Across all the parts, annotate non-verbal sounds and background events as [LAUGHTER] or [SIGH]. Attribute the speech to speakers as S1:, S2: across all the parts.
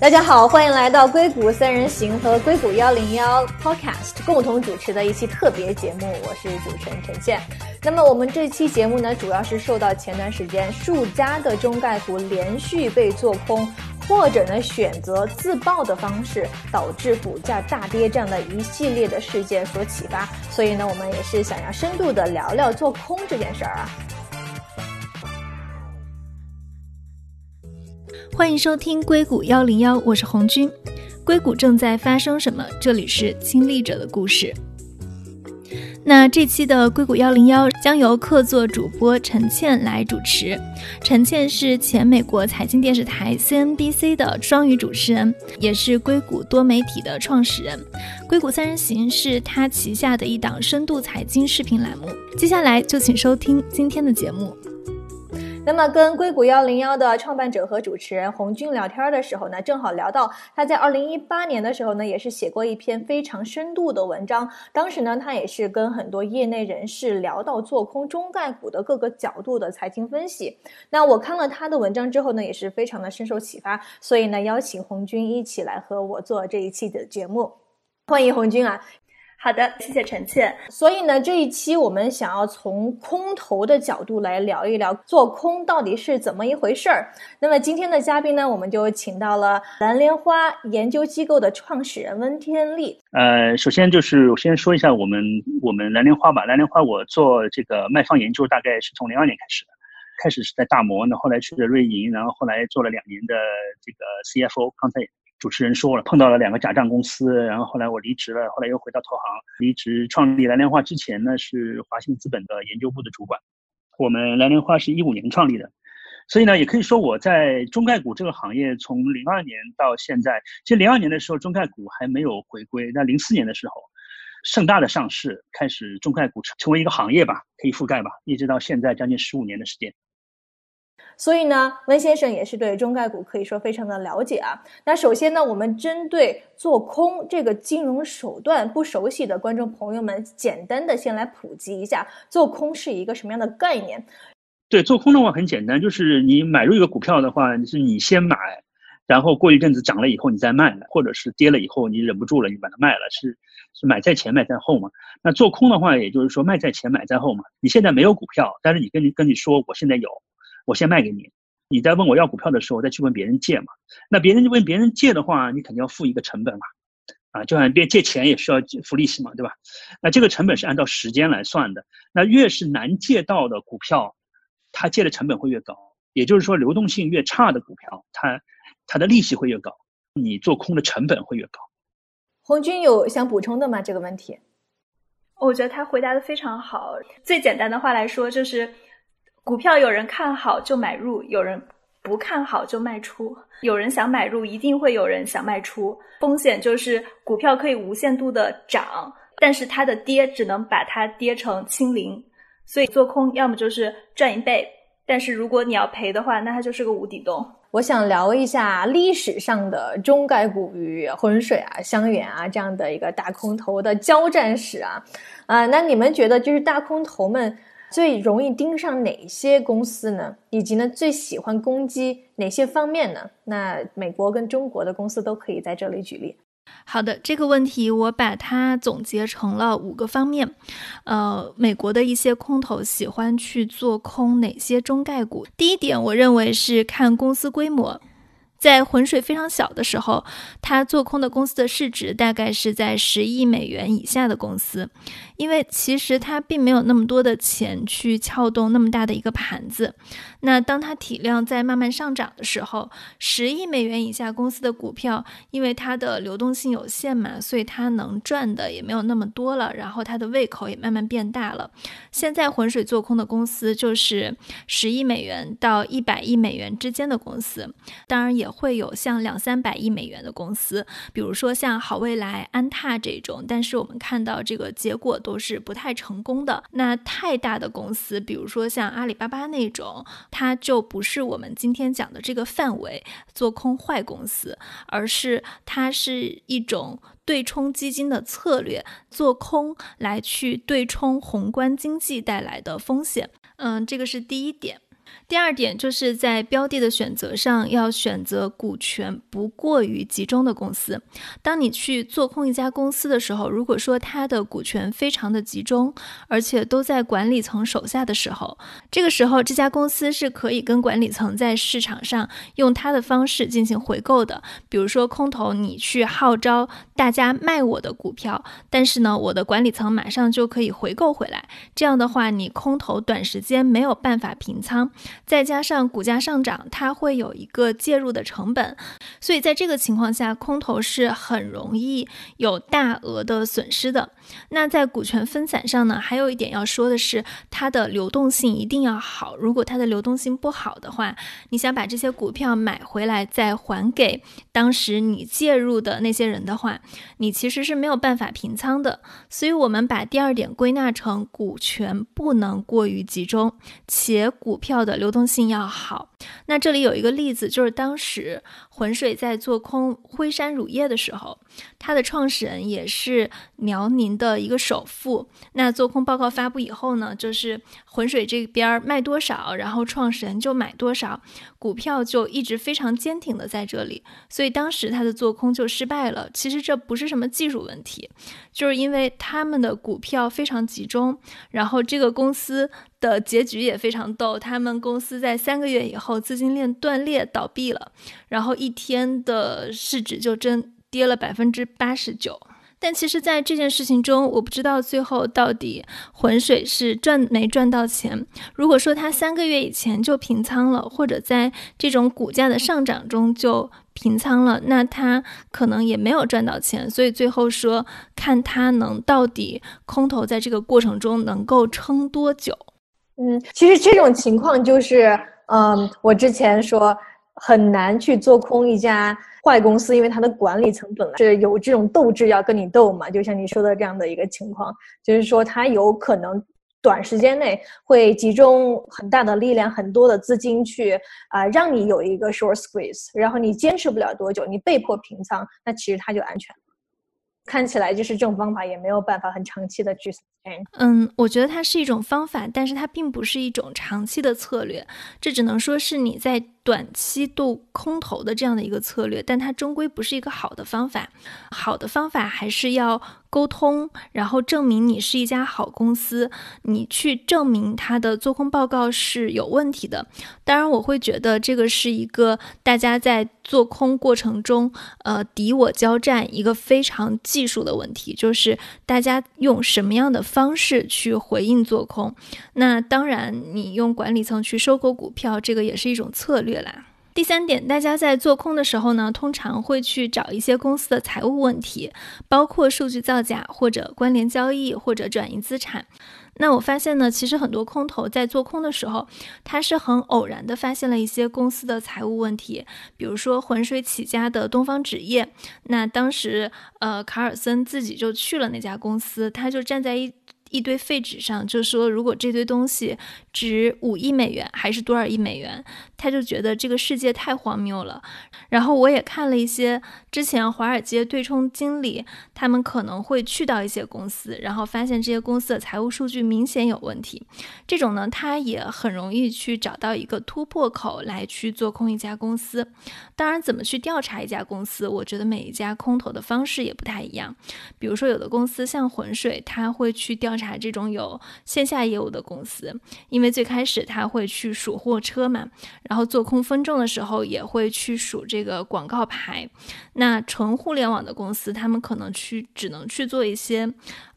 S1: 大家好，欢迎来到硅谷三人行和硅谷幺零幺 Podcast 共同主持的一期特别节目，我是主持人陈倩。那么我们这期节目呢，主要是受到前段时间数家的中概股连续被做空，或者呢选择自爆的方式，导致股价大跌这样的一系列的事件所启发，所以呢，我们也是想要深度的聊聊做空这件事儿啊。
S2: 欢迎收听硅谷幺零幺，我是红军。硅谷正在发生什么？这里是亲历者的故事。那这期的硅谷幺零幺将由客座主播陈倩来主持。陈倩是前美国财经电视台 CNBC 的双语主持人，也是硅谷多媒体的创始人。硅谷三人行是他旗下的一档深度财经视频栏目。接下来就请收听今天的节目。
S1: 那么跟硅谷幺零幺的创办者和主持人红军聊天的时候呢，正好聊到他在二零一八年的时候呢，也是写过一篇非常深度的文章。当时呢，他也是跟很多业内人士聊到做空中概股的各个角度的财经分析。那我看了他的文章之后呢，也是非常的深受启发，所以呢，邀请红军一起来和我做这一期的节目。欢迎红军啊！
S2: 好的，谢谢陈倩。
S1: 所以呢，这一期我们想要从空头的角度来聊一聊做空到底是怎么一回事儿。那么今天的嘉宾呢，我们就请到了蓝莲花研究机构的创始人温天利。
S3: 呃，首先就是我先说一下我们我们蓝莲花吧。蓝莲花我做这个卖方研究大概是从零二年开始的，开始是在大摩，呢，后来去了瑞银，然后后来做了两年的这个 CFO。刚才。主持人说了，碰到了两个假账公司，然后后来我离职了，后来又回到投行。离职创立蓝莲花之前呢，是华兴资本的研究部的主管。我们蓝莲花是一五年创立的，所以呢，也可以说我在中概股这个行业从零二年到现在。其实零二年的时候，中概股还没有回归。那零四年的时候，盛大的上市，开始中概股成成为一个行业吧，可以覆盖吧，一直到现在将近十五年的时间。
S1: 所以呢，温先生也是对中概股可以说非常的了解啊。那首先呢，我们针对做空这个金融手段不熟悉的观众朋友们，简单的先来普及一下，做空是一个什么样的概念？
S3: 对，做空的话很简单，就是你买入一个股票的话，是你先买，然后过一阵子涨了以后你再卖，或者是跌了以后你忍不住了你把它卖了，是是买在前买在后嘛？那做空的话，也就是说卖在前买在后嘛。你现在没有股票，但是你跟你跟你说我现在有。我先卖给你，你在问我要股票的时候，我再去问别人借嘛。那别人问别人借的话，你肯定要付一个成本嘛，啊，就像别借钱也需要付利息嘛，对吧？那这个成本是按照时间来算的。那越是难借到的股票，它借的成本会越高。也就是说，流动性越差的股票，它它的利息会越高，你做空的成本会越高。
S1: 红军有想补充的吗？这个问题？
S2: 我觉得他回答的非常好。最简单的话来说，就是。股票有人看好就买入，有人不看好就卖出。有人想买入，一定会有人想卖出。风险就是股票可以无限度的涨，但是它的跌只能把它跌成清零。所以做空要么就是赚一倍，但是如果你要赔的话，那它就是个无底洞。
S1: 我想聊一下历史上的中概股与浑水啊、香园啊这样的一个大空头的交战史啊。啊，那你们觉得就是大空头们？最容易盯上哪些公司呢？以及呢，最喜欢攻击哪些方面呢？那美国跟中国的公司都可以在这里举例。
S2: 好的，这个问题我把它总结成了五个方面。呃，美国的一些空头喜欢去做空哪些中概股？第一点，我认为是看公司规模。在浑水非常小的时候，他做空的公司的市值大概是在十亿美元以下的公司，因为其实他并没有那么多的钱去撬动那么大的一个盘子。那当它体量在慢慢上涨的时候，十亿美元以下公司的股票，因为它的流动性有限嘛，所以它能赚的也没有那么多了，然后它的胃口也慢慢变大了。现在浑水做空的公司就是十亿美元到一百亿美元之间的公司，当然也会有像两三百亿美元的公司，比如说像好未来、安踏这种，但是我们看到这个结果都是不太成功的。那太大的公司，比如说像阿里巴巴那种。它就不是我们今天讲的这个范围做空坏公司，而是它是一种对冲基金的策略，做空来去对冲宏观经济带来的风险。嗯，这个是第一点。第二点就是在标的的选择上，要选择股权不过于集中的公司。当你去做空一家公司的时候，如果说它的股权非常的集中，而且都在管理层手下的时候，这个时候这家公司是可以跟管理层在市场上用它的方式进行回购的。比如说空头，你去号召大家卖我的股票，但是呢，我的管理层马上就可以回购回来。这样的话，你空头短时间没有办法平仓。再加上股价上涨，它会有一个介入的成本，所以在这个情况下，空头是很容易有大额的损失的。那在股权分散上呢，还有一点要说的是，它的流动性一定要好。如果它的流动性不好的话，你想把这些股票买回来再还给当时你介入的那些人的话，你其实是没有办法平仓的。所以，我们把第二点归纳成股权不能过于集中，且股票的流。流动性要好。那这里有一个例子，就是当时浑水在做空辉山乳业的时候，它的创始人也是辽宁的一个首富。那做空报告发布以后呢，就是浑水这边卖多少，然后创始人就买多少，股票就一直非常坚挺的在这里。所以当时他的做空就失败了。其实这不是什么技术问题，就是因为他们的股票非常集中，然后这个公司的结局也非常逗，他们公司在三个月以后后资金链断裂倒闭了，然后一天的市值就真跌了百分之八十九。但其实，在这件事情中，我不知道最后到底浑水是赚没赚到钱。如果说他三个月以前就平仓了，或者在这种股价的上涨中就平仓了，那他可能也没有赚到钱。所以最后说，看他能到底空头在这个过程中能够撑多久。
S1: 嗯，其实这种情况就是。嗯，我之前说很难去做空一家坏公司，因为它的管理层本来是有这种斗志要跟你斗嘛。就像你说的这样的一个情况，就是说它有可能短时间内会集中很大的力量、很多的资金去啊，让你有一个 short squeeze，然后你坚持不了多久，你被迫平仓，那其实它就安全。看起来就是这种方法也没有办法很长期的去。
S2: 嗯，我觉得它是一种方法，但是它并不是一种长期的策略。这只能说是你在短期度空头的这样的一个策略，但它终归不是一个好的方法。好的方法还是要沟通，然后证明你是一家好公司，你去证明它的做空报告是有问题的。当然，我会觉得这个是一个大家在做空过程中，呃，敌我交战一个非常技术的问题，就是大家用什么样的。方式去回应做空，那当然，你用管理层去收购股票，这个也是一种策略啦。第三点，大家在做空的时候呢，通常会去找一些公司的财务问题，包括数据造假或者关联交易或者转移资产。那我发现呢，其实很多空头在做空的时候，他是很偶然的发现了一些公司的财务问题，比如说浑水起家的东方纸业，那当时呃卡尔森自己就去了那家公司，他就站在一。一堆废纸上，就说如果这堆东西值五亿美元还是多少亿美元，他就觉得这个世界太荒谬了。然后我也看了一些之前华尔街对冲经理，他们可能会去到一些公司，然后发现这些公司的财务数据明显有问题。这种呢，他也很容易去找到一个突破口来去做空一家公司。当然，怎么去调查一家公司，我觉得每一家空头的方式也不太一样。比如说，有的公司像浑水，他会去调。查这种有线下业务的公司，因为最开始他会去数货车嘛，然后做空分众的时候也会去数这个广告牌。那纯互联网的公司，他们可能去只能去做一些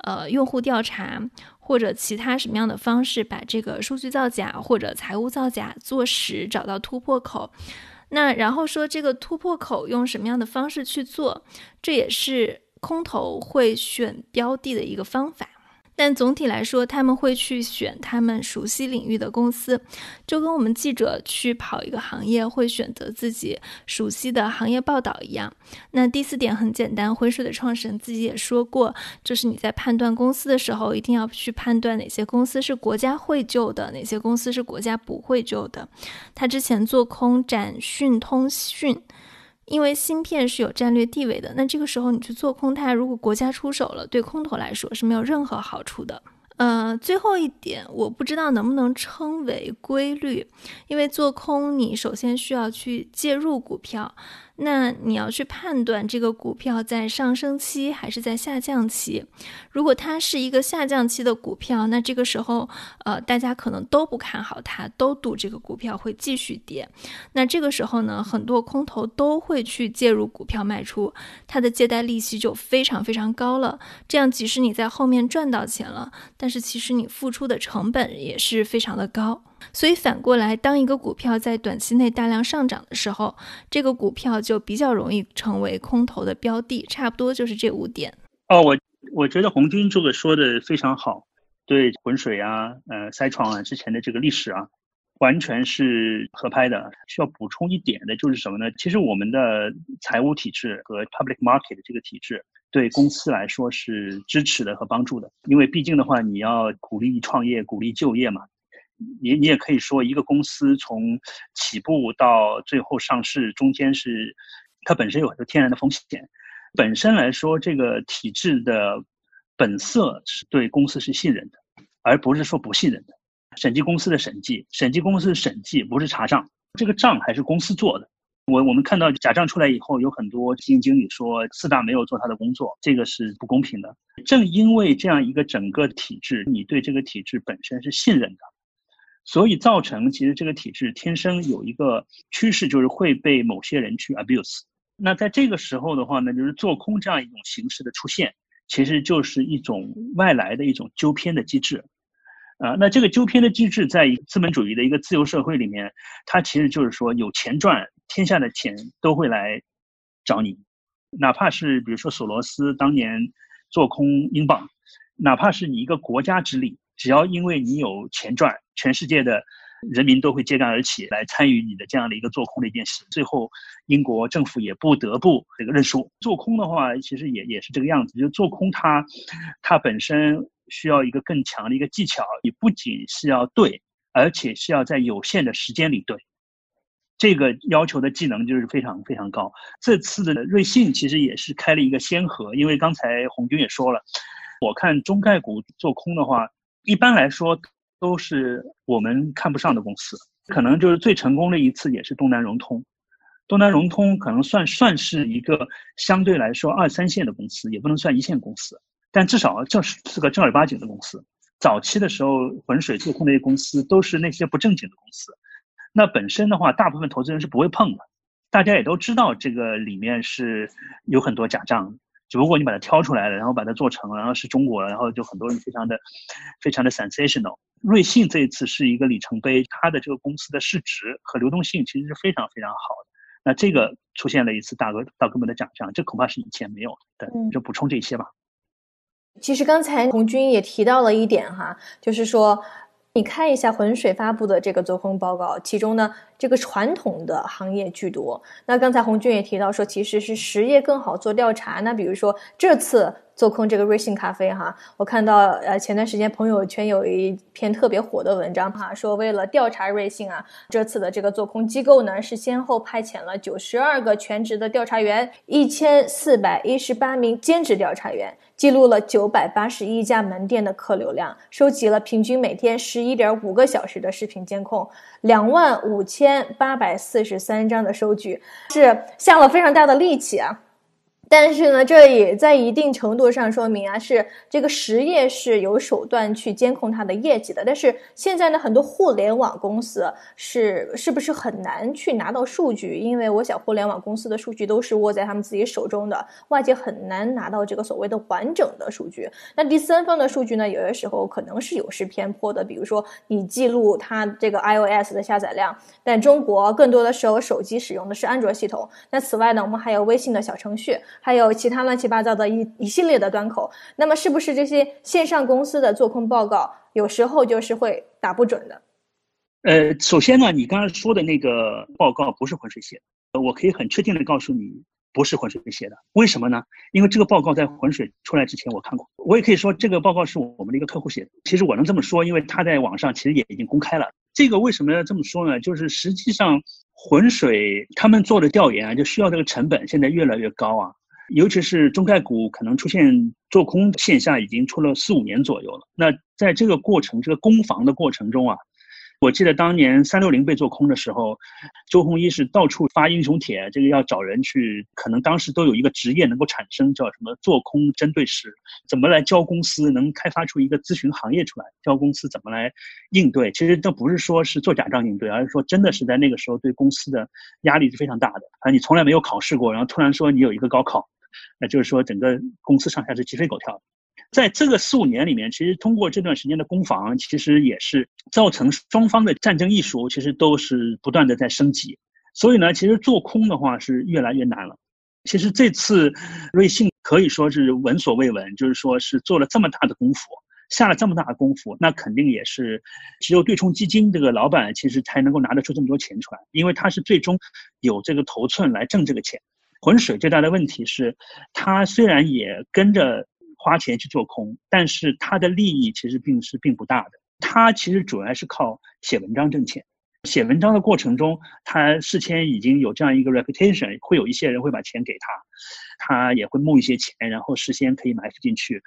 S2: 呃用户调查或者其他什么样的方式，把这个数据造假或者财务造假做实，找到突破口。那然后说这个突破口用什么样的方式去做，这也是空头会选标的的一个方法。但总体来说，他们会去选他们熟悉领域的公司，就跟我们记者去跑一个行业会选择自己熟悉的行业报道一样。那第四点很简单，浑水的创始人自己也说过，就是你在判断公司的时候，一定要去判断哪些公司是国家会救的，哪些公司是国家不会救的。他之前做空展讯通讯。因为芯片是有战略地位的，那这个时候你去做空它，如果国家出手了，对空头来说是没有任何好处的。呃，最后一点，我不知道能不能称为规律，因为做空你首先需要去介入股票。那你要去判断这个股票在上升期还是在下降期。如果它是一个下降期的股票，那这个时候，呃，大家可能都不看好它，都赌这个股票会继续跌。那这个时候呢，很多空头都会去介入股票卖出，它的借贷利息就非常非常高了。这样，即使你在后面赚到钱了，但是其实你付出的成本也是非常的高。所以反过来，当一个股票在短期内大量上涨的时候，这个股票就比较容易成为空头的标的。差不多就是这五点。
S3: 哦，我我觉得红军这个说的非常好，对浑水啊、呃塞创啊之前的这个历史啊，完全是合拍的。需要补充一点的就是什么呢？其实我们的财务体制和 public market 这个体制，对公司来说是支持的和帮助的，因为毕竟的话，你要鼓励创业、鼓励就业嘛。你你也可以说，一个公司从起步到最后上市，中间是它本身有很多天然的风险。本身来说，这个体制的本色是对公司是信任的，而不是说不信任的。审计公司的审计，审计公司的审计不是查账，这个账还是公司做的。我我们看到假账出来以后，有很多基金经理说四大没有做他的工作，这个是不公平的。正因为这样一个整个体制，你对这个体制本身是信任的。所以造成其实这个体制天生有一个趋势，就是会被某些人去 abuse。那在这个时候的话呢，就是做空这样一种形式的出现，其实就是一种外来的一种纠偏的机制。啊，那这个纠偏的机制在资本主义的一个自由社会里面，它其实就是说有钱赚，天下的钱都会来找你，哪怕是比如说索罗斯当年做空英镑，哪怕是你一个国家之力。只要因为你有钱赚，全世界的人民都会揭竿而起来参与你的这样的一个做空的一件事。最后，英国政府也不得不这个认输。做空的话，其实也也是这个样子。就做空它，它本身需要一个更强的一个技巧。你不仅是要对，而且是要在有限的时间里对。这个要求的技能就是非常非常高。这次的瑞信其实也是开了一个先河，因为刚才红军也说了，我看中概股做空的话。一般来说，都是我们看不上的公司。可能就是最成功的一次，也是东南融通。东南融通可能算算是一个相对来说二三线的公司，也不能算一线公司，但至少正是是个正儿八经的公司。早期的时候，浑水做空那些公司都是那些不正经的公司。那本身的话，大部分投资人是不会碰的。大家也都知道，这个里面是有很多假账。只不过你把它挑出来了，然后把它做成，然后是中国，然后就很多人非常的、非常的 sensational。瑞信这一次是一个里程碑，它的这个公司的市值和流动性其实是非常非常好的。那这个出现了一次大额大规模的奖项，这恐怕是以前没有的。就补充这些吧。
S1: 其实刚才红军也提到了一点哈，就是说。你看一下浑水发布的这个做空报告，其中呢，这个传统的行业巨多。那刚才红军也提到说，其实是实业更好做调查。那比如说这次。做空这个瑞幸咖啡哈，我看到呃前段时间朋友圈有一篇特别火的文章哈，说为了调查瑞幸啊，这次的这个做空机构呢是先后派遣了九十二个全职的调查员，一千四百一十八名兼职调查员，记录了九百八十一家门店的客流量，收集了平均每天十一点五个小时的视频监控，两万五千八百四十三张的收据，是下了非常大的力气啊。但是呢，这也在一定程度上说明啊，是这个实业是有手段去监控它的业绩的。但是现在呢，很多互联网公司是是不是很难去拿到数据？因为我想，互联网公司的数据都是握在他们自己手中的，外界很难拿到这个所谓的完整的数据。那第三方的数据呢，有的时候可能是有失偏颇的。比如说，你记录它这个 iOS 的下载量，但中国更多的时候手机使用的是安卓系统。那此外呢，我们还有微信的小程序。还有其他乱七八糟的一一系列的端口，那么是不是这些线上公司的做空报告有时候就是会打不准的？
S3: 呃，首先呢，你刚才说的那个报告不是浑水写的，我可以很确定的告诉你，不是浑水写的。为什么呢？因为这个报告在浑水出来之前我看过，我也可以说这个报告是我们的一个客户写的。其实我能这么说，因为他在网上其实也已经公开了。这个为什么要这么说呢？就是实际上浑水他们做的调研啊，就需要这个成本现在越来越高啊。尤其是中概股可能出现做空现象，已经出了四五年左右了。那在这个过程，这个攻防的过程中啊。我记得当年三六零被做空的时候，周鸿祎是到处发英雄帖，这个要找人去，可能当时都有一个职业能够产生，叫什么做空针对师，怎么来教公司能开发出一个咨询行业出来，教公司怎么来应对。其实这不是说是做假账应对，而是说真的是在那个时候对公司的压力是非常大的啊！你从来没有考试过，然后突然说你有一个高考，那就是说整个公司上下是鸡飞狗跳。在这个四五年里面，其实通过这段时间的攻防，其实也是造成双方的战争艺术，其实都是不断的在升级。所以呢，其实做空的话是越来越难了。其实这次瑞信可以说是闻所未闻，就是说是做了这么大的功夫，下了这么大的功夫，那肯定也是只有对冲基金这个老板其实才能够拿得出这么多钱出来，因为他是最终有这个头寸来挣这个钱。浑水最大的问题是，他虽然也跟着。花钱去做空，但是他的利益其实并是并不大的。他其实主要是靠写文章挣钱。写文章的过程中，他事先已经有这样一个 reputation，会有一些人会把钱给他，他也会募一些钱，然后事先可以埋伏进去。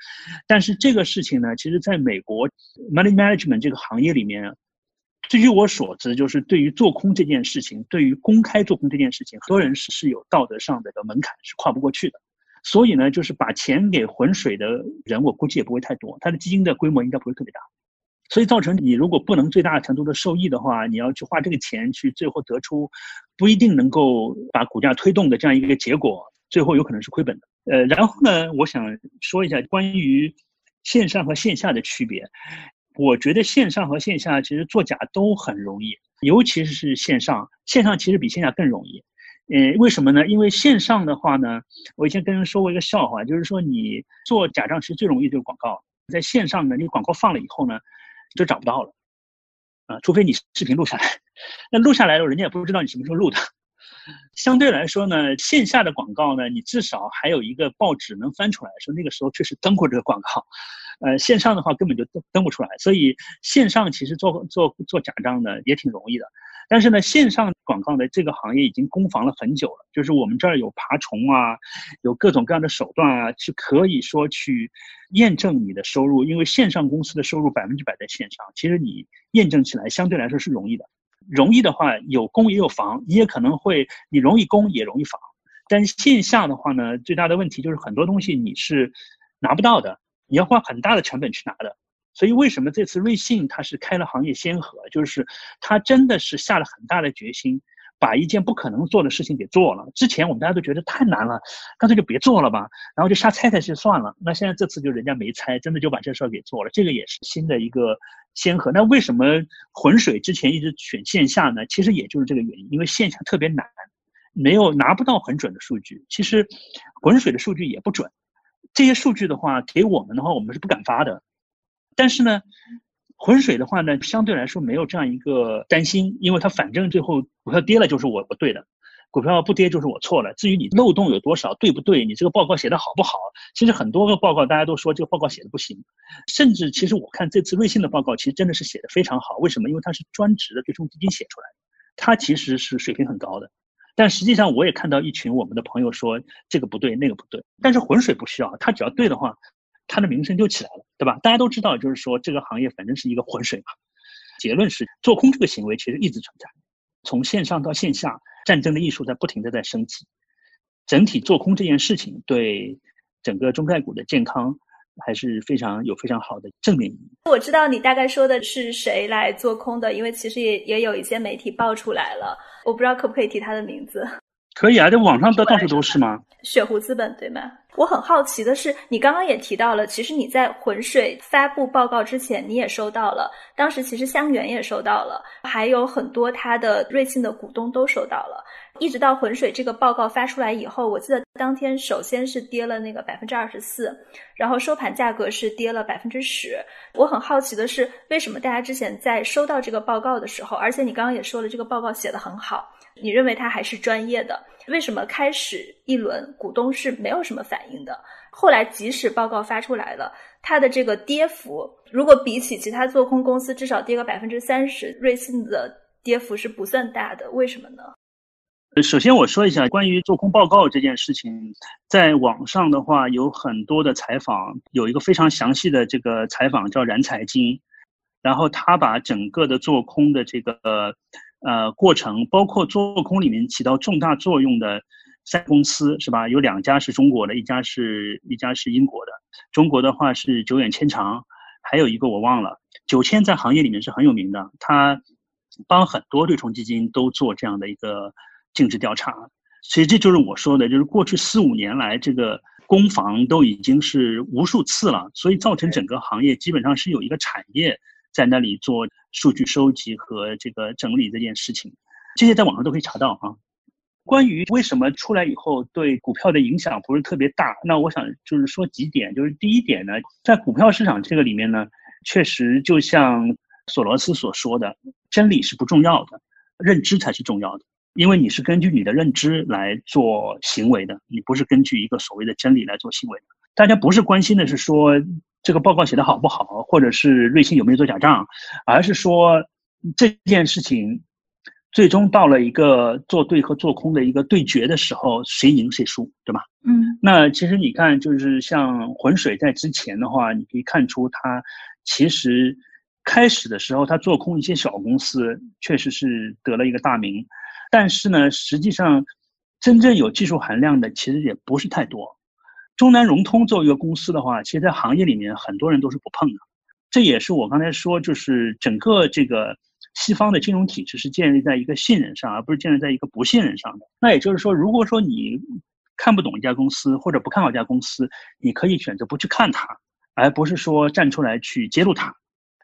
S3: 但是这个事情呢，其实在美国 money management 这个行业里面，据我所知，就是对于做空这件事情，对于公开做空这件事情，很多人是是有道德上的个门槛，是跨不过去的。所以呢，就是把钱给浑水的人，我估计也不会太多，他的基金的规模应该不会特别大，所以造成你如果不能最大程度的受益的话，你要去花这个钱去最后得出不一定能够把股价推动的这样一个结果，最后有可能是亏本的。呃，然后呢，我想说一下关于线上和线下的区别。我觉得线上和线下其实作假都很容易，尤其是线上，线上其实比线下更容易。嗯，为什么呢？因为线上的话呢，我以前跟人说过一个笑话，就是说你做假账其实最容易就是广告，在线上呢，你广告放了以后呢，就找不到了，啊，除非你视频录下来，[LAUGHS] 那录下来了，人家也不知道你什么时候录的。相对来说呢，线下的广告呢，你至少还有一个报纸能翻出来，说那个时候确实登过这个广告，呃，线上的话根本就登登不出来，所以线上其实做做做假账呢也挺容易的。但是呢，线上广告的这个行业已经攻防了很久了。就是我们这儿有爬虫啊，有各种各样的手段啊，去可以说去验证你的收入。因为线上公司的收入百分之百在线上，其实你验证起来相对来说是容易的。容易的话，有攻也有防，你也可能会你容易攻也容易防。但线下的话呢，最大的问题就是很多东西你是拿不到的，你要花很大的成本去拿的。所以，为什么这次瑞信它是开了行业先河？就是它真的是下了很大的决心，把一件不可能做的事情给做了。之前我们大家都觉得太难了，干脆就别做了吧，然后就瞎猜猜就算了。那现在这次就人家没猜，真的就把这事儿给做了，这个也是新的一个先河。那为什么浑水之前一直选线下呢？其实也就是这个原因，因为线下特别难，没有拿不到很准的数据。其实浑水的数据也不准，这些数据的话给我们的话，我们是不敢发的。但是呢，浑水的话呢，相对来说没有这样一个担心，因为它反正最后股票跌了就是我我对的，股票不跌就是我错了。至于你漏洞有多少，对不对？你这个报告写的好不好？其实很多个报告大家都说这个报告写的不行，甚至其实我看这次瑞信的报告其实真的是写的非常好。为什么？因为它是专职的对冲基金写出来的，它其实是水平很高的。但实际上我也看到一群我们的朋友说这个不对那个不对，但是浑水不需要，它只要对的话。它的名声就起来了，对吧？大家都知道，就是说这个行业反正是一个浑水嘛。结论是，做空这个行为其实一直存在，从线上到线下，战争的艺术在不停的在升级。整体做空这件事情对整个中概股的健康还是非常有非常好的正面意义。
S2: 我知道你大概说的是谁来做空的，因为其实也也有一些媒体爆出来了，我不知道可不可以提他的名字。
S3: 可以啊，这网上的到处都是吗？
S2: 雪狐资本对吗？我很好奇的是，你刚刚也提到了，其实你在浑水发布报告之前，你也收到了，当时其实香园也收到了，还有很多他的瑞幸的股东都收到了。一直到浑水这个报告发出来以后，我记得当天首先是跌了那个百分之二十四，然后收盘价格是跌了百分之十。我很好奇的是，为什么大家之前在收到这个报告的时候，而且你刚刚也说了，这个报告写的很好。你认为它还是专业的？为什么开始一轮股东是没有什么反应的？后来即使报告发出来了，它的这个跌幅，如果比起其他做空公司，至少跌个百分之三十，瑞信的跌幅是不算大的。为什么呢？
S3: 首先我说一下关于做空报告这件事情，在网上的话有很多的采访，有一个非常详细的这个采访叫燃财经，然后他把整个的做空的这个呃过程，包括做空里面起到重大作用的三公司是吧？有两家是中国的，一家是一家是英国的。中国的话是久远千长，还有一个我忘了。九千在行业里面是很有名的，他帮很多对冲基金都做这样的一个。尽职调查，所以这就是我说的，就是过去四五年来，这个攻防都已经是无数次了，所以造成整个行业基本上是有一个产业在那里做数据收集和这个整理这件事情，这些在网上都可以查到啊。关于为什么出来以后对股票的影响不是特别大，那我想就是说几点，就是第一点呢，在股票市场这个里面呢，确实就像索罗斯所说的，真理是不重要的，认知才是重要的。因为你是根据你的认知来做行为的，你不是根据一个所谓的真理来做行为的。大家不是关心的是说这个报告写的好不好，或者是瑞幸有没有做假账，而是说这件事情最终到了一个做对和做空的一个对决的时候，谁赢谁输，对吧？
S2: 嗯。
S3: 那其实你看，就是像浑水在之前的话，你可以看出它其实开始的时候，它做空一些小公司，确实是得了一个大名。但是呢，实际上，真正有技术含量的其实也不是太多。中南融通作为一个公司的话，其实在行业里面很多人都是不碰的。这也是我刚才说，就是整个这个西方的金融体制是建立在一个信任上，而不是建立在一个不信任上的。那也就是说，如果说你看不懂一家公司或者不看好一家公司，你可以选择不去看它，而不是说站出来去揭露它。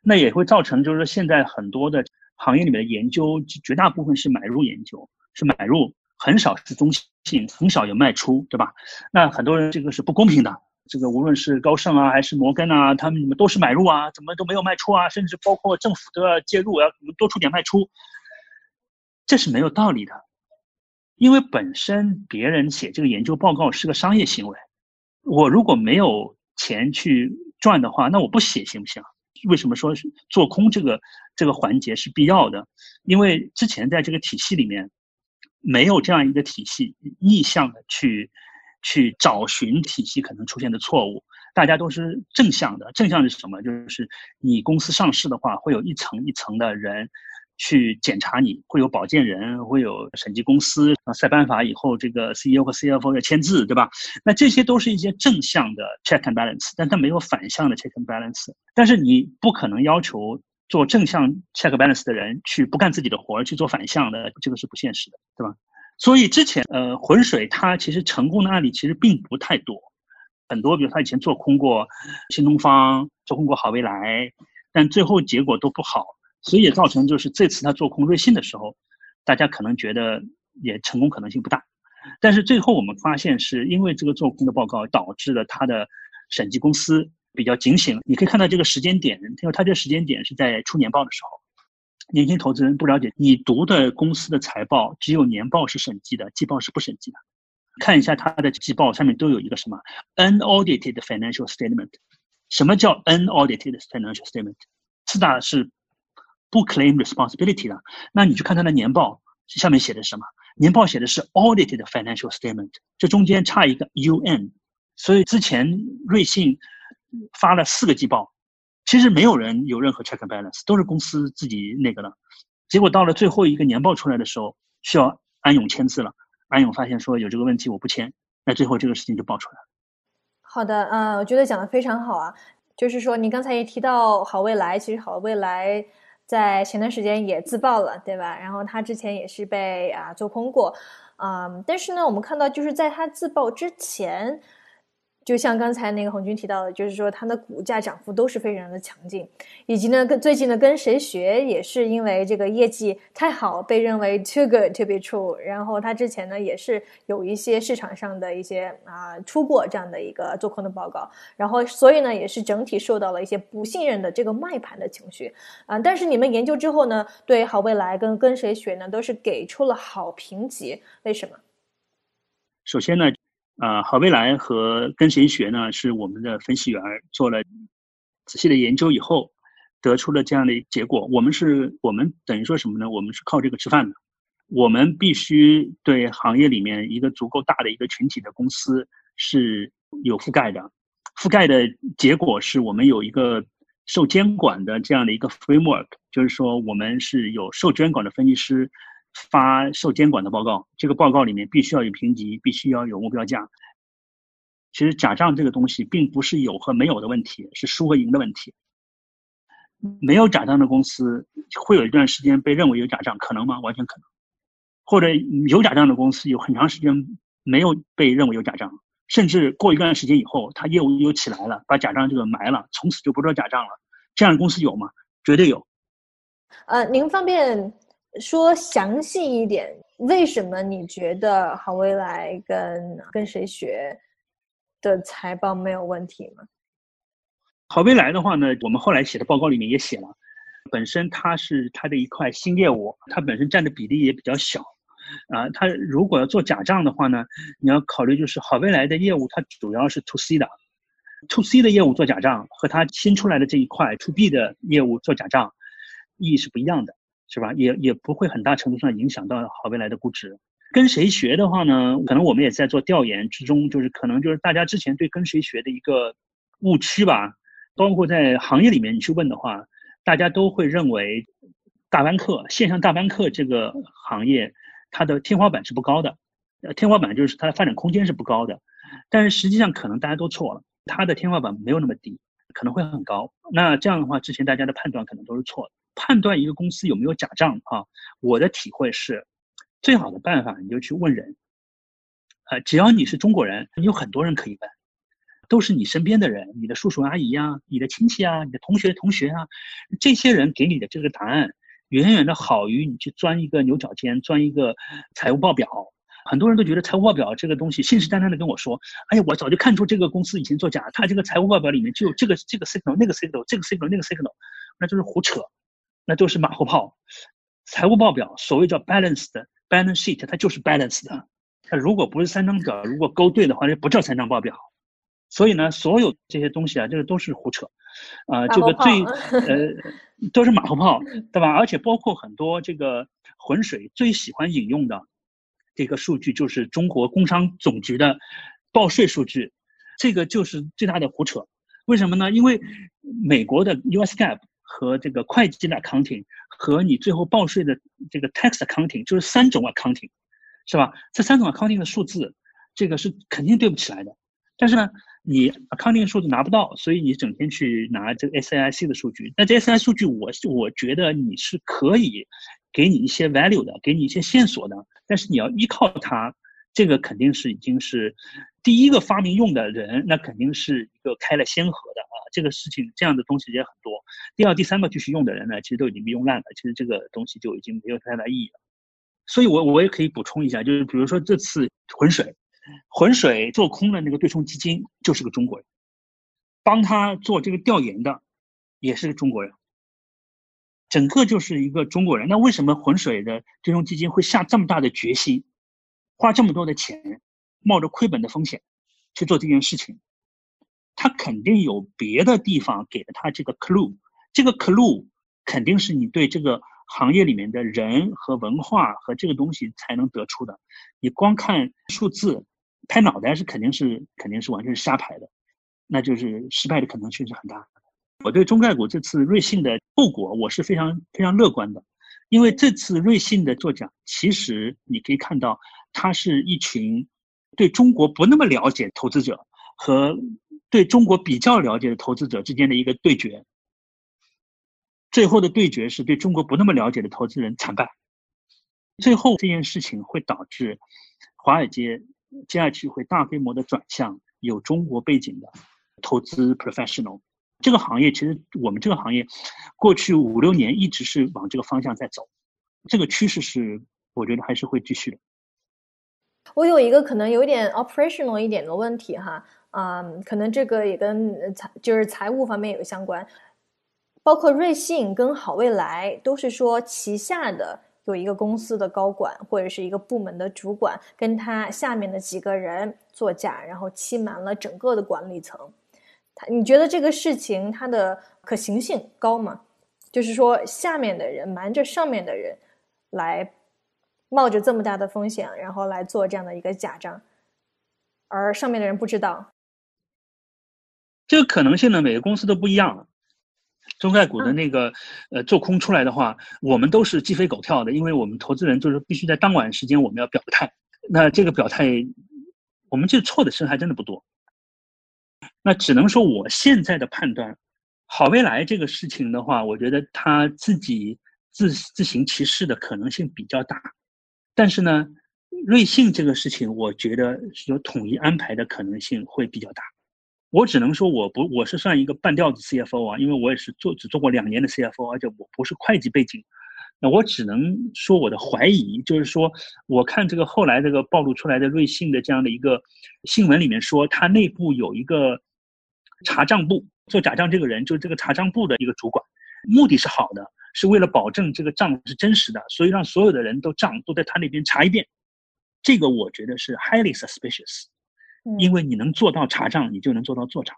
S3: 那也会造成就是说现在很多的。行业里面的研究，绝大部分是买入研究，是买入，很少是中性，很少有卖出，对吧？那很多人这个是不公平的。这个无论是高盛啊，还是摩根啊，他们你们都是买入啊，怎么都没有卖出啊？甚至包括政府都要介入，要多出点卖出，这是没有道理的。因为本身别人写这个研究报告是个商业行为，我如果没有钱去赚的话，那我不写行不行？为什么说做空这个这个环节是必要的？因为之前在这个体系里面没有这样一个体系，逆向的去去找寻体系可能出现的错误，大家都是正向的。正向是什么？就是你公司上市的话，会有一层一层的人。去检查你会有保荐人，会有审计公司啊，赛办法以后，这个 CEO 和 CFO 要签字，对吧？那这些都是一些正向的 check and balance，但它没有反向的 check and balance。但是你不可能要求做正向 check balance 的人去不干自己的活儿去做反向的，这个是不现实的，对吧？所以之前呃，浑水它其实成功的案例其实并不太多，很多比如他以前做空过新东方，做空过好未来，但最后结果都不好。所以也造成就是这次他做空瑞信的时候，大家可能觉得也成功可能性不大，但是最后我们发现是因为这个做空的报告导致了他的审计公司比较警醒。你可以看到这个时间点，因为他这个时间点是在出年报的时候，年轻投资人不了解，你读的公司的财报只有年报是审计的，季报是不审计的。看一下他的季报上面都有一个什么 unaudited financial statement，什么叫 unaudited financial statement？四大是。不 claim responsibility 的，那你去看它的年报，下面写的是什么？年报写的是 audited financial statement，这中间差一个 un，所以之前瑞信发了四个季报，其实没有人有任何 check and balance，都是公司自己那个的。结果到了最后一个年报出来的时候，需要安永签字了，安永发现说有这个问题，我不签，那最后这个事情就爆出来了。
S1: 好的，嗯，我觉得讲的非常好啊，就是说你刚才也提到好未来，其实好未来。在前段时间也自爆了，对吧？然后他之前也是被啊做空过，嗯，但是呢，我们看到就是在他自爆之前。就像刚才那个红军提到的，就是说它的股价涨幅都是非常的强劲，以及呢，跟最近呢跟谁学也是因为这个业绩太好，被认为 too good to be true。然后它之前呢也是有一些市场上的一些啊出过这样的一个做空的报告，然后所以呢也是整体受到了一些不信任的这个卖盘的情绪啊。但是你们研究之后呢，对好未来跟跟谁学呢都是给出了好评级，为什么？
S3: 首先呢。啊，好未来和跟谁学呢？是我们的分析员做了仔细的研究以后，得出了这样的结果。我们是，我们等于说什么呢？我们是靠这个吃饭的。我们必须对行业里面一个足够大的一个群体的公司是有覆盖的。覆盖的结果是我们有一个受监管的这样的一个 framework，就是说我们是有受监管的分析师发受监管的报告，这个报告里面必须要有评级，必须要有目标价。其实假账这个东西并不是有和没有的问题，是输和赢的问题。没有假账的公司会有一段时间被认为有假账，可能吗？完全可能。或者有假账的公司有很长时间没有被认为有假账，甚至过一段时间以后，他业务又起来了，把假账这个埋了，从此就不做假账了。这样的公司有吗？绝对有。
S1: 呃，您方便说详细一点，为什么你觉得好未来跟跟谁学？的财报没有问题吗？
S3: 好未来的话呢，我们后来写的报告里面也写了，本身它是它的一块新业务，它本身占的比例也比较小，啊，它如果要做假账的话呢，你要考虑就是好未来的业务它主要是 to C 的，to C 的业务做假账和它新出来的这一块 to B 的业务做假账，意义是不一样的，是吧？也也不会很大程度上影响到好未来的估值。跟谁学的话呢？可能我们也在做调研之中，就是可能就是大家之前对跟谁学的一个误区吧。包括在行业里面你去问的话，大家都会认为大班课、线上大班课这个行业它的天花板是不高的，呃，天花板就是它的发展空间是不高的。但是实际上可能大家都错了，它的天花板没有那么低，可能会很高。那这样的话，之前大家的判断可能都是错的。判断一个公司有没有假账啊，我的体会是。最好的办法，你就去问人，呃，只要你是中国人，你有很多人可以问，都是你身边的人，你的叔叔阿姨呀，你的亲戚啊，你的同学同学啊，这些人给你的这个答案，远远的好于你去钻一个牛角尖，钻一个财务报表。很多人都觉得财务报表这个东西，信誓旦旦的跟我说，哎呀，我早就看出这个公司以前做假，他这个财务报表里面就有这个这个 signal，那个 signal，这个 signal，那个 signal，那就是胡扯，那都是马后炮。财务报表所谓叫 balanced。balance sheet 它就是 balance 的，它如果不是三张表，如果勾对的话，那不叫三张报表。所以呢，所有这些东西啊，这个都是胡扯，啊，这个最 [LAUGHS] 呃都是马后炮，对吧？而且包括很多这个浑水最喜欢引用的这个数据，就是中国工商总局的报税数据，这个就是最大的胡扯。为什么呢？因为美国的 US GAAP 和这个会计的 accounting。和你最后报税的这个 tax accounting 就是三种 accounting，是吧？这三种 accounting 的数字，这个是肯定对不起来的。但是呢，你 accounting 数字拿不到，所以你整天去拿这个 SIC 的数据。那这 SIC 数据，我我觉得你是可以给你一些 value 的，给你一些线索的。但是你要依靠它，这个肯定是已经是第一个发明用的人，那肯定是一个开了先河的啊。这个事情这样的东西也很多。第二、第三个继续用的人呢，其实都已经被用烂了。其实这个东西就已经没有太大意义了。所以，我我也可以补充一下，就是比如说这次浑水，浑水做空的那个对冲基金就是个中国人，帮他做这个调研的也是个中国人，整个就是一个中国人。那为什么浑水的对冲基金会下这么大的决心，花这么多的钱，冒着亏本的风险去做这件事情？他肯定有别的地方给了他这个 clue，这个 clue 肯定是你对这个行业里面的人和文化和这个东西才能得出的。你光看数字，拍脑袋是肯定是肯定是完全是瞎拍的，那就是失败的可能性是很大。我对中概股这次瑞信的后果我是非常非常乐观的，因为这次瑞信的作奖，其实你可以看到，它是一群对中国不那么了解投资者和。对中国比较了解的投资者之间的一个对决，最后的对决是对中国不那么了解的投资人惨败。最后这件事情会导致华尔街接下去会大规模的转向有中国背景的投资 professional。这个行业其实我们这个行业过去五六年一直是往这个方向在走，这个趋势是我觉得还是会继续的。
S1: 我有一个可能有点 operational 一点的问题哈。啊，可能这个也跟财就是财务方面有相关，包括瑞信跟好未来都是说旗下的有一个公司的高管或者是一个部门的主管跟他下面的几个人作假，然后欺瞒了整个的管理层。他你觉得这个事情它的可行性高吗？就是说下面的人瞒着上面的人来冒着这么大的风险，然后来做这样的一个假账，而上面的人不知道。
S3: 这个可能性呢，每个公司都不一样。中概股的那个呃做空出来的话，我们都是鸡飞狗跳的，因为我们投资人就是必须在当晚时间我们要表态。那这个表态，我们这错的事还真的不多。那只能说我现在的判断，好未来这个事情的话，我觉得他自己自自行其事的可能性比较大。但是呢，瑞幸这个事情，我觉得有统一安排的可能性会比较大。我只能说，我不，我是算一个半吊子 CFO 啊，因为我也是做只做过两年的 CFO，而且我不是会计背景。那我只能说我的怀疑，就是说，我看这个后来这个暴露出来的瑞幸的这样的一个新闻里面说，它内部有一个查账部，做假账这个人就是这个查账部的一个主管，目的是好的，是为了保证这个账是真实的，所以让所有的人都账都在他那边查一遍。这个我觉得是 highly suspicious。因为你能做到查账，你就能做到做账。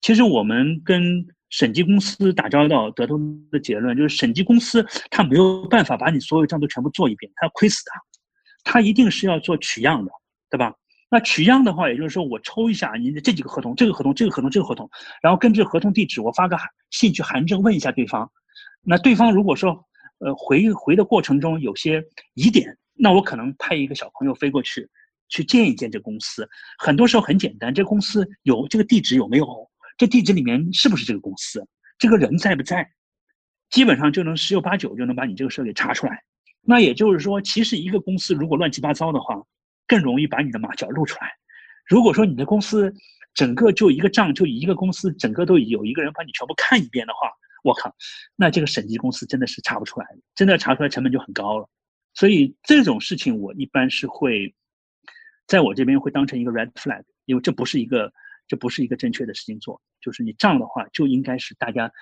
S3: 其实我们跟审计公司打交道得出的结论就是，审计公司他没有办法把你所有账都全部做一遍，他要亏死他。他一定是要做取样的，对吧？那取样的话，也就是说我抽一下您的这几个合同，这个合同，这个合同，这个合同，然后根据合同地址，我发个信去函证问一下对方。那对方如果说呃回回的过程中有些疑点，那我可能派一个小朋友飞过去。去见一见这公司，很多时候很简单，这公司有这个地址有没有？这地址里面是不是这个公司？这个人在不在？基本上就能十有八九就能把你这个事儿给查出来。那也就是说，其实一个公司如果乱七八糟的话，更容易把你的马脚露出来。如果说你的公司整个就一个账就一个公司整个都有一个人把你全部看一遍的话，我靠，那这个审计公司真的是查不出来，真的查出来成本就很高了。所以这种事情我一般是会。在我这边会当成一个 red flag，因为这不是一个，这不是一个正确的事情做。就是你账的话，就应该是大家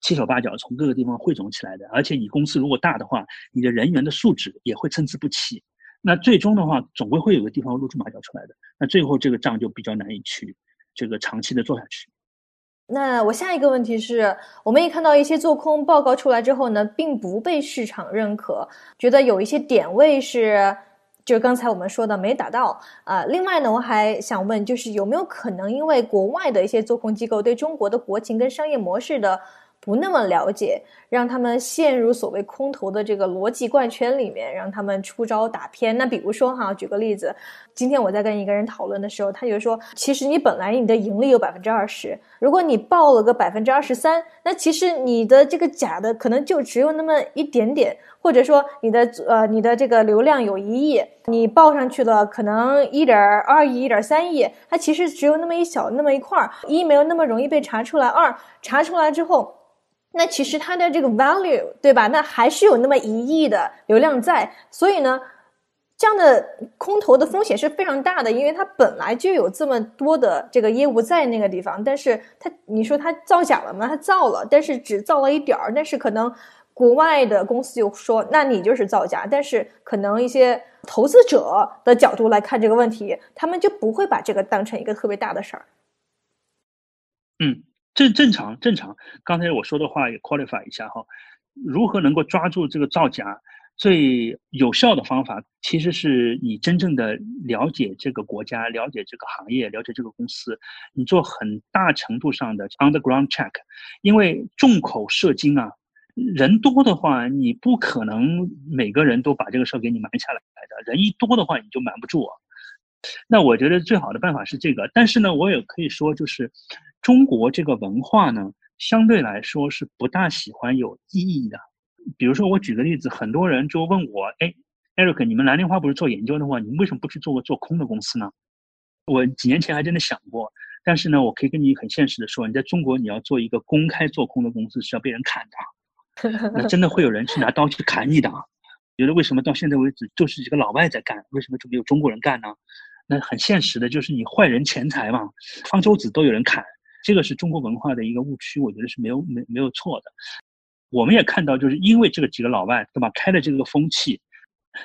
S3: 七手八脚从各个地方汇总起来的。而且你公司如果大的话，你的人员的素质也会参差不齐。那最终的话，总归会有个地方露出马脚出来的。那最后这个账就比较难以去这个长期的做下去。
S1: 那我下一个问题是，我们也看到一些做空报告出来之后呢，并不被市场认可，觉得有一些点位是。就刚才我们说的没打到啊，另外呢，我还想问，就是有没有可能因为国外的一些做空机构对中国的国情跟商业模式的。不那么了解，让他们陷入所谓空头的这个逻辑怪圈里面，让他们出招打偏。那比如说哈，举个例子，今天我在跟一个人讨论的时候，他就说，其实你本来你的盈利有百分之二十，如果你报了个百分之二十三，那其实你的这个假的可能就只有那么一点点，或者说你的呃你的这个流量有一亿，你报上去了可能一点二亿、一点三亿，它其实只有那么一小那么一块儿，一没有那么容易被查出来，二查出来之后。那其实它的这个 value 对吧？那还是有那么一亿的流量在，所以呢，这样的空头的风险是非常大的，因为它本来就有这么多的这个业务在那个地方，但是它你说它造假了吗？它造了，但是只造了一点儿，但是可能国外的公司就说那你就是造假，但是可能一些投资者的角度来看这个问题，他们就不会把这个当成一个特别大的事儿。
S3: 嗯。正正常正常，刚才我说的话也 qualify 一下哈。如何能够抓住这个造假？最有效的方法，其实是你真正的了解这个国家，了解这个行业，了解这个公司，你做很大程度上的 underground check。因为众口铄金啊，人多的话，你不可能每个人都把这个事儿给你瞒下来的。人一多的话，你就瞒不住啊。那我觉得最好的办法是这个，但是呢，我也可以说就是。中国这个文化呢，相对来说是不大喜欢有意义的。比如说，我举个例子，很多人就问我：“哎，Eric，你们蓝莲花不是做研究的话，你们为什么不去做个做空的公司呢？”我几年前还真的想过，但是呢，我可以跟你很现实的说，你在中国你要做一个公开做空的公司是要被人砍的，[LAUGHS] 那真的会有人去拿刀去砍你的。觉得为什么到现在为止就是几个老外在干，为什么就没有中国人干呢？那很现实的就是你坏人钱财嘛，方舟子都有人砍。这个是中国文化的一个误区，我觉得是没有没没有错的。我们也看到，就是因为这个几个老外，对吧？开了这个风气，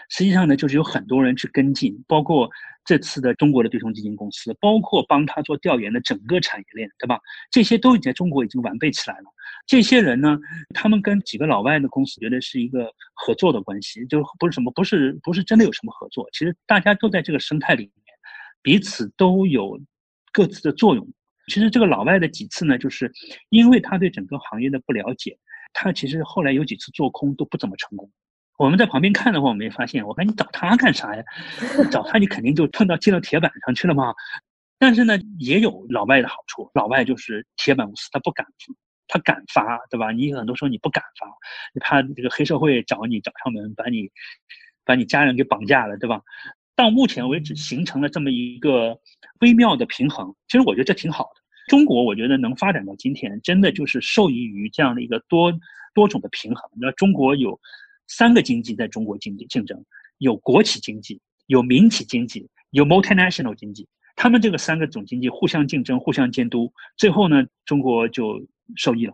S3: 实际上呢，就是有很多人去跟进，包括这次的中国的对冲基金公司，包括帮他做调研的整个产业链，对吧？这些都已经在中国已经完备起来了。这些人呢，他们跟几个老外的公司，觉得是一个合作的关系，就不是什么，不是不是真的有什么合作。其实大家都在这个生态里，彼此都有各自的作用。其实这个老外的几次呢，就是因为他对整个行业的不了解，他其实后来有几次做空都不怎么成功。我们在旁边看的话，我们也发现，我看你找他干啥呀？找他你肯定就碰到进到铁板上去了嘛。但是呢，也有老外的好处，老外就是铁板无私，他不敢，他敢发，对吧？你很多时候你不敢发，你怕这个黑社会找你找上门，把你把你家人给绑架了，对吧？到目前为止形成了这么一个微妙的平衡，其实我觉得这挺好的。中国我觉得能发展到今天，真的就是受益于这样的一个多多种的平衡。那中国有三个经济在中国经济竞争，有国企经济，有民企经济，有 multinational 经济，他们这个三个总经济互相竞争、互相监督，最后呢，中国就受益了。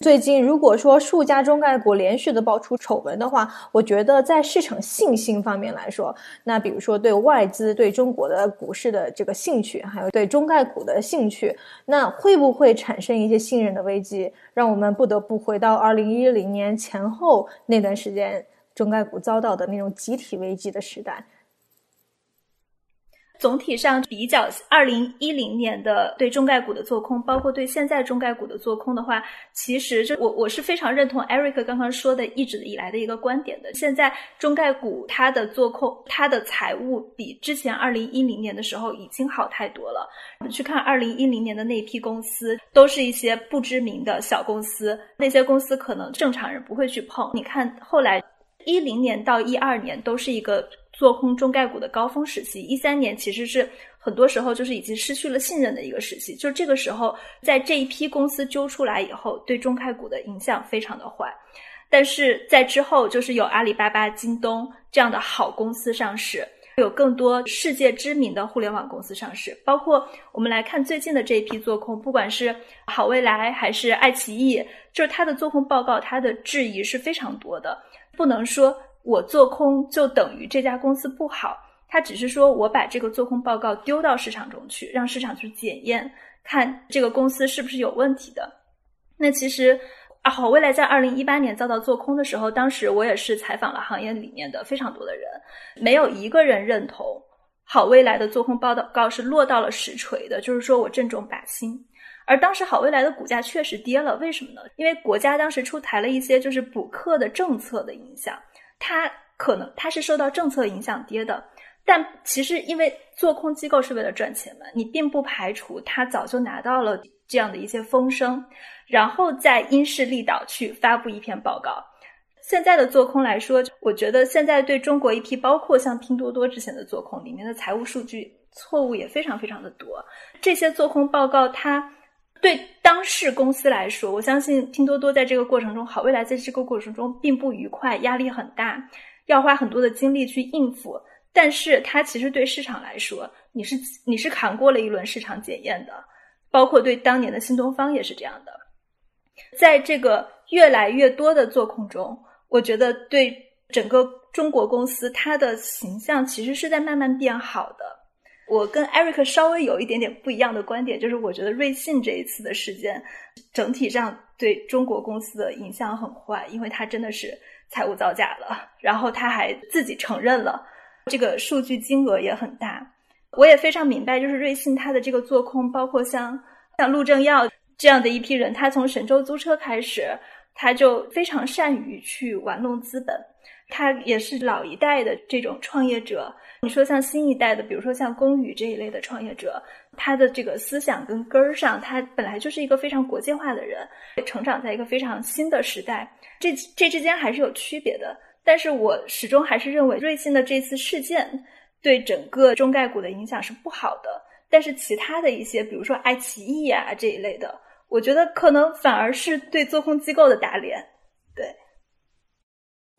S1: 最近，如果说数家中概股连续的爆出丑闻的话，我觉得在市场信心方面来说，那比如说对外资对中国的股市的这个兴趣，还有对中概股的兴趣，那会不会产生一些信任的危机，让我们不得不回到二零一零年前后那段时间中概股遭到的那种集体危机的时代？
S2: 总体上比较二零一零年的对中概股的做空，包括对现在中概股的做空的话，其实这我我是非常认同 Eric 刚刚说的一直以来的一个观点的。现在中概股它的做空，它的财务比之前二零一零年的时候已经好太多了。你去看二零一零年的那批公司，都是一些不知名的小公司，那些公司可能正常人不会去碰。你看后来一零年到一二年都是一个。做空中概股的高峰时期，一三年其实是很多时候就是已经失去了信任的一个时期。就这个时候，在这一批公司揪出来以后，对中概股的影响非常的坏。但是在之后，就是有阿里巴巴、京东这样的好公司上市，有更多世界知名的互联网公司上市。包括我们来看最近的这一批做空，不管是好未来还是爱奇艺，就是它的做空报告，它的质疑是非常多的，不能说。我做空就等于这家公司不好，他只是说我把这个做空报告丢到市场中去，让市场去检验，看这个公司是不是有问题的。那其实啊，好未来在二零一八年遭到做空的时候，当时我也是采访了行业里面的非常多的人，没有一个人认同好未来的做空报道告是落到了实锤的，就是说我正中靶心。而当时好未来的股价确实跌了，为什么呢？因为国家当时出台了一些就是补课的政策的影响。它可能它是受到政策影响跌的，但其实因为做空机构是为了赚钱嘛，你并不排除它早就拿到了这样的一些风声，然后再因势利导去发布一篇报告。现在的做空来说，我觉得现在对中国一批包括像拼多多之前的做空里面的财务数据错误也非常非常的多，这些做空报告它。对当事公司来说，我相信拼多多在这个过程中，好未来在这个过程中并不愉快，压力很大，要花很多的精力去应付。但是它其实对市场来说，你是你是扛过了一轮市场检验的，包括对当年的新东方也是这样的。在这个越来越多的做空中，我觉得对整个中国公司它的形象其实是在慢慢变好的。我跟 Eric 稍微有一点点不一样的观点，就是我觉得瑞信这一次的事件，整体上对中国公司的影响很坏，因为它真的是财务造假了，然后他还自己承认了，这个数据金额也很大。我也非常明白，就是瑞信它的这个做空，包括像像陆正耀这样的一批人，他从神州租车开始，他就非常善于去玩弄资本。他也是老一代的这种创业者，你说像新一代的，比如说像龚宇这一类的创业者，他的这个思想跟根儿上，他本来就是一个非常国际化的人，成长在一个非常新的时代，这这之间还是有区别的。但是我始终还是认为，瑞幸的这次事件对整个中概股的影响是不好的。但是其他的一些，比如说爱奇艺啊这一类的，我觉得可能反而是对做空机构的打脸。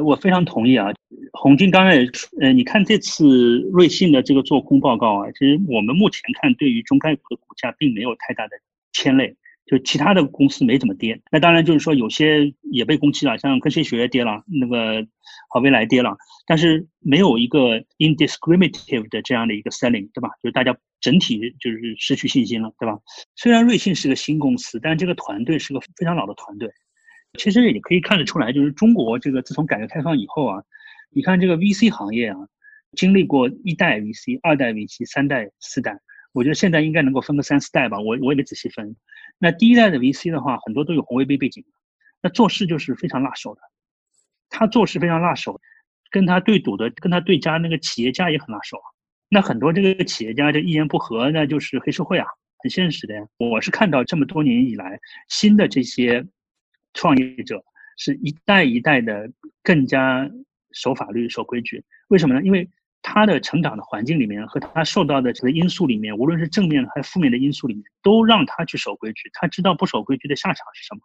S3: 我非常同意啊，洪军刚才也，呃，你看这次瑞信的这个做空报告啊，其实我们目前看对于中概股的股价并没有太大的牵累，就其他的公司没怎么跌。那当然就是说有些也被攻击了，像科学学跌了，那个好未来跌了，但是没有一个 indiscriminate 的这样的一个 selling，对吧？就是大家整体就是失去信心了，对吧？虽然瑞信是个新公司，但这个团队是个非常老的团队。其实也可以看得出来，就是中国这个自从改革开放以后啊，你看这个 VC 行业啊，经历过一代 VC、二代 VC、三代、四代，我觉得现在应该能够分个三四代吧。我我也没仔细分。那第一代的 VC 的话，很多都有红卫兵背景，那做事就是非常辣手的。他做事非常辣手，跟他对赌的、跟他对家那个企业家也很辣手。那很多这个企业家就一言不合，那就是黑社会啊，很现实的呀。我是看到这么多年以来，新的这些。创业者是一代一代的更加守法律、守规矩。为什么呢？因为他的成长的环境里面和他受到的这个因素里面，无论是正面还是负面的因素里面，都让他去守规矩。他知道不守规矩的下场是什么。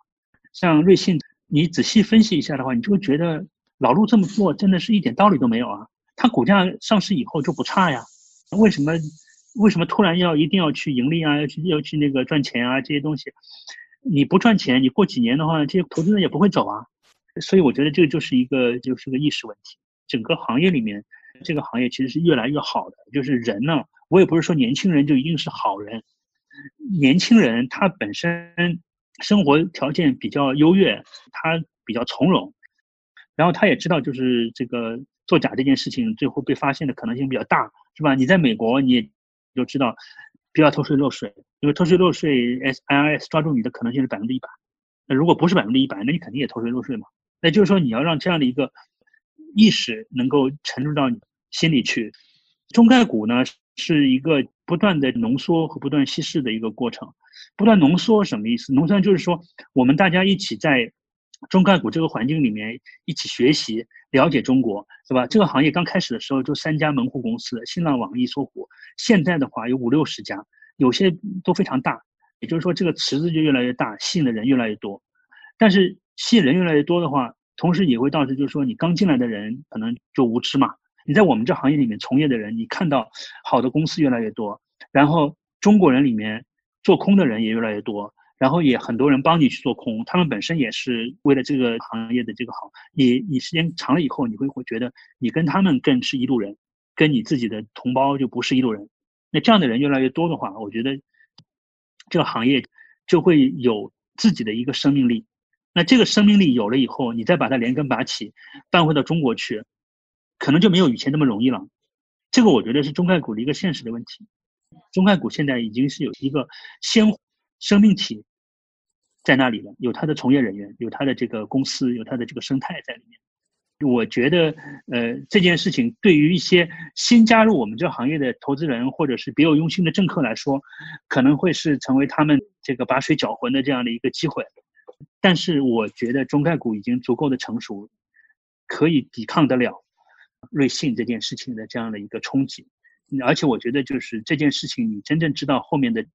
S3: 像瑞信，你仔细分析一下的话，你就会觉得老陆这么做真的是一点道理都没有啊。他股价上市以后就不差呀，为什么？为什么突然要一定要去盈利啊？要去要去那个赚钱啊？这些东西？你不赚钱，你过几年的话，这些投资人也不会走啊。所以我觉得这个就是一个就是个意识问题。整个行业里面，这个行业其实是越来越好的。就是人呢，我也不是说年轻人就一定是好人。年轻人他本身生活条件比较优越，他比较从容，然后他也知道就是这个作假这件事情最后被发现的可能性比较大，是吧？你在美国你也就知道。不要偷税漏税，因为偷税漏税，SIRS 抓住你的可能性是百分之一百。那如果不是百分之一百，那你肯定也偷税漏税嘛。那就是说，你要让这样的一个意识能够沉入到你心里去。中概股呢，是一个不断的浓缩和不断稀释的一个过程。不断浓缩什么意思？浓缩就是说，我们大家一起在中概股这个环境里面一起学习、了解中国，是吧？这个行业刚开始的时候就三家门户公司：新浪、网易、搜狐。现在的话有五六十家，有些都非常大，也就是说这个池子就越来越大，吸引的人越来越多。但是吸引人越来越多的话，同时也会导致就是说你刚进来的人可能就无知嘛。你在我们这行业里面从业的人，你看到好的公司越来越多，然后中国人里面做空的人也越来越多，然后也很多人帮你去做空，他们本身也是为了这个行业的这个好。你你时间长了以后，你会会觉得你跟他们更是一路人。跟你自己的同胞就不是一路人，那这样的人越来越多的话，我觉得这个行业就会有自己的一个生命力。那这个生命力有了以后，你再把它连根拔起，搬回到中国去，可能就没有以前那么容易了。这个我觉得是中概股的一个现实的问题。中概股现在已经是有一个鲜生命体在那里了，有它的从业人员，有它的这个公司，有它的这个生态在里面。我觉得，呃，这件事情对于一些新加入我们这行业的投资人，或者是别有用心的政客来说，可能会是成为他们这个把水搅浑的这样的一个机会。但是，我觉得中概股已经足够的成熟，可以抵抗得了瑞信这件事情的这样的一个冲击。而且，我觉得就是这件事情，你真正知道后面的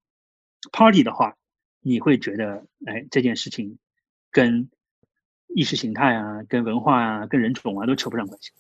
S3: party 的话，你会觉得，哎，这件事情跟。意识形态啊，跟文化啊，跟人种啊，都扯不上关系。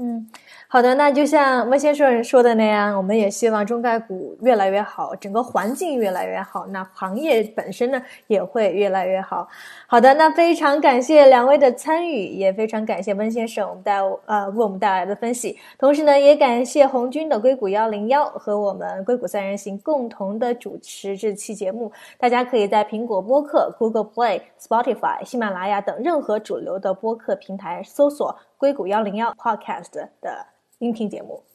S1: 嗯，好的，那就像温先生说的那样，我们也希望中概股越来越好，整个环境越来越好，那行业本身呢也会越来越好。好的，那非常感谢两位的参与，也非常感谢温先生我们带呃为我们带来的分析，同时呢也感谢红军的硅谷幺零幺和我们硅谷三人行共同的主持这期节目。大家可以在苹果播客、Google Play、Spotify、喜马拉雅等任何主流的播客平台搜索。硅谷幺零幺 Podcast 的音频节目。